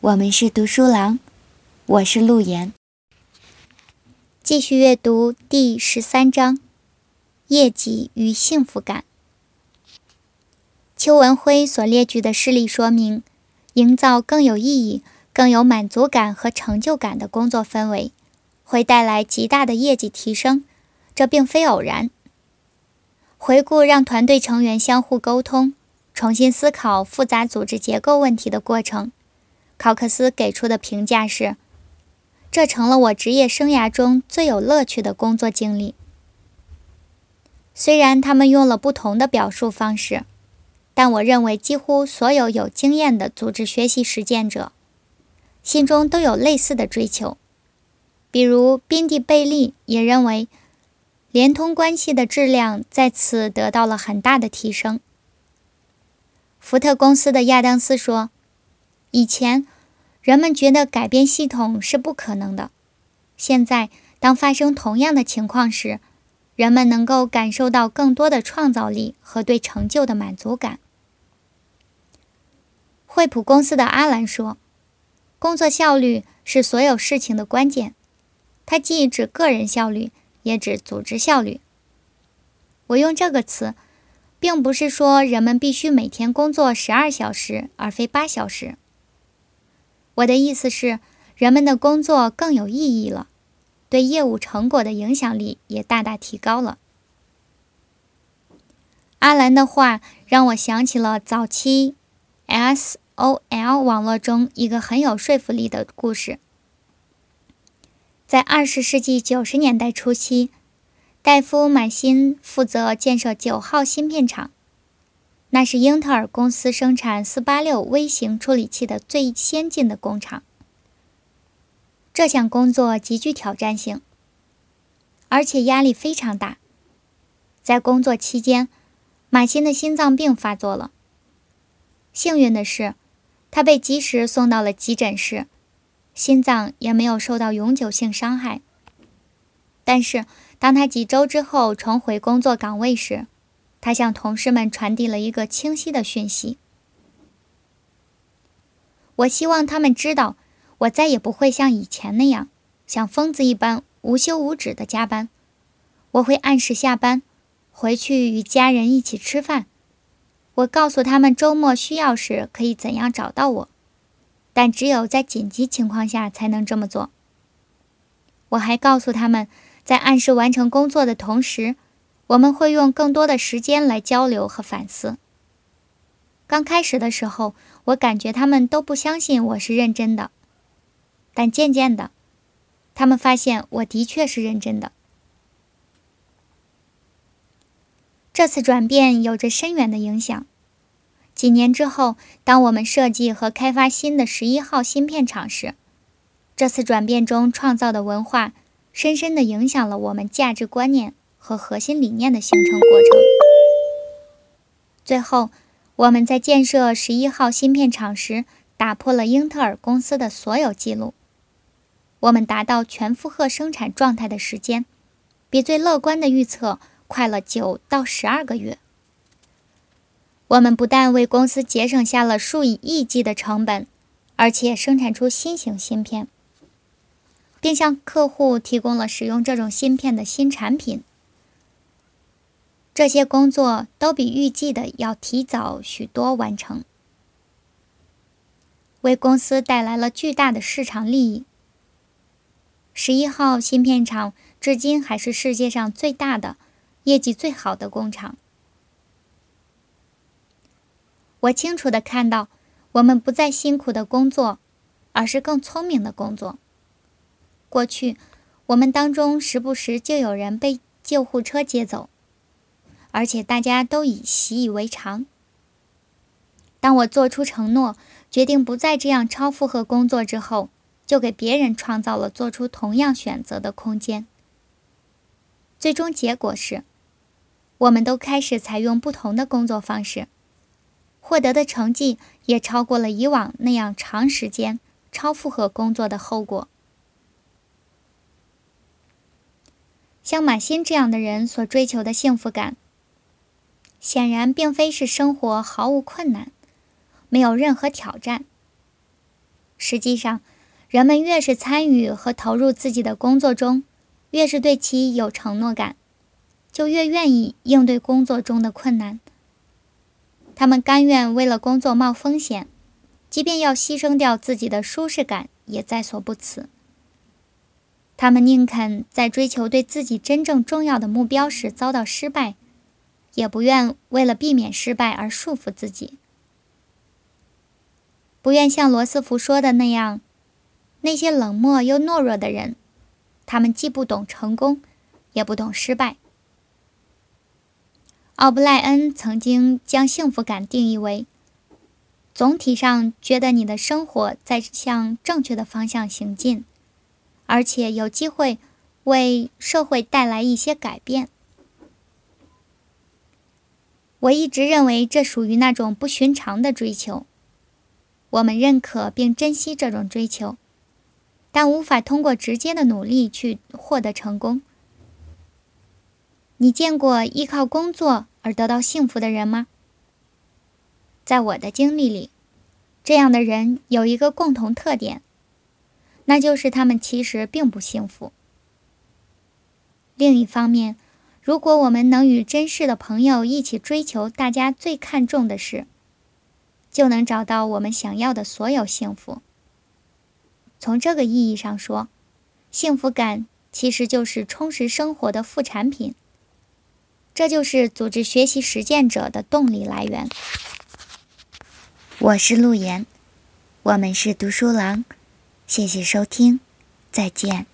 我们是读书郎，我是陆岩。继续阅读第十三章：业绩与幸福感。邱文辉所列举的事例说明，营造更有意义、更有满足感和成就感的工作氛围，会带来极大的业绩提升。这并非偶然。回顾让团队成员相互沟通、重新思考复杂组织结构问题的过程，考克斯给出的评价是：这成了我职业生涯中最有乐趣的工作经历。虽然他们用了不同的表述方式，但我认为几乎所有有经验的组织学习实践者心中都有类似的追求。比如宾蒂·贝利也认为。联通关系的质量在此得到了很大的提升。福特公司的亚当斯说：“以前，人们觉得改变系统是不可能的。现在，当发生同样的情况时，人们能够感受到更多的创造力和对成就的满足感。”惠普公司的阿兰说：“工作效率是所有事情的关键。”它既指个人效率。也指组织效率。我用这个词，并不是说人们必须每天工作十二小时而非八小时。我的意思是，人们的工作更有意义了，对业务成果的影响力也大大提高了。阿兰的话让我想起了早期 SOL 网络中一个很有说服力的故事。在二十世纪九十年代初期，戴夫·满辛负责建设九号芯片厂，那是英特尔公司生产四八六微型处理器的最先进的工厂。这项工作极具挑战性，而且压力非常大。在工作期间，马辛的心脏病发作了。幸运的是，他被及时送到了急诊室。心脏也没有受到永久性伤害，但是当他几周之后重回工作岗位时，他向同事们传递了一个清晰的讯息：“我希望他们知道，我再也不会像以前那样像疯子一般无休无止的加班。我会按时下班，回去与家人一起吃饭。我告诉他们周末需要时可以怎样找到我。”但只有在紧急情况下才能这么做。我还告诉他们，在按时完成工作的同时，我们会用更多的时间来交流和反思。刚开始的时候，我感觉他们都不相信我是认真的，但渐渐的，他们发现我的确是认真的。这次转变有着深远的影响。几年之后，当我们设计和开发新的十一号芯片厂时，这次转变中创造的文化，深深地影响了我们价值观念和核心理念的形成过程。最后，我们在建设十一号芯片厂时，打破了英特尔公司的所有记录。我们达到全负荷生产状态的时间，比最乐观的预测快了九到十二个月。我们不但为公司节省下了数以亿计的成本，而且生产出新型芯片，并向客户提供了使用这种芯片的新产品。这些工作都比预计的要提早许多完成，为公司带来了巨大的市场利益。十一号芯片厂至今还是世界上最大的、业绩最好的工厂。我清楚地看到，我们不再辛苦的工作，而是更聪明的工作。过去，我们当中时不时就有人被救护车接走，而且大家都已习以为常。当我做出承诺，决定不再这样超负荷工作之后，就给别人创造了做出同样选择的空间。最终结果是，我们都开始采用不同的工作方式。获得的成绩也超过了以往那样长时间超负荷工作的后果。像马欣这样的人所追求的幸福感，显然并非是生活毫无困难，没有任何挑战。实际上，人们越是参与和投入自己的工作中，越是对其有承诺感，就越愿意应对工作中的困难。他们甘愿为了工作冒风险，即便要牺牲掉自己的舒适感，也在所不辞。他们宁肯在追求对自己真正重要的目标时遭到失败，也不愿为了避免失败而束缚自己。不愿像罗斯福说的那样，那些冷漠又懦弱的人，他们既不懂成功，也不懂失败。奥布莱恩曾经将幸福感定义为：总体上觉得你的生活在向正确的方向行进。而且有机会为社会带来一些改变。我一直认为这属于那种不寻常的追求。我们认可并珍惜这种追求，但无法通过直接的努力去获得成功。你见过依靠工作而得到幸福的人吗？在我的经历里，这样的人有一个共同特点。那就是他们其实并不幸福。另一方面，如果我们能与真实的朋友一起追求大家最看重的事，就能找到我们想要的所有幸福。从这个意义上说，幸福感其实就是充实生活的副产品。这就是组织学习实践者的动力来源。我是陆岩，我们是读书郎。谢谢收听，再见。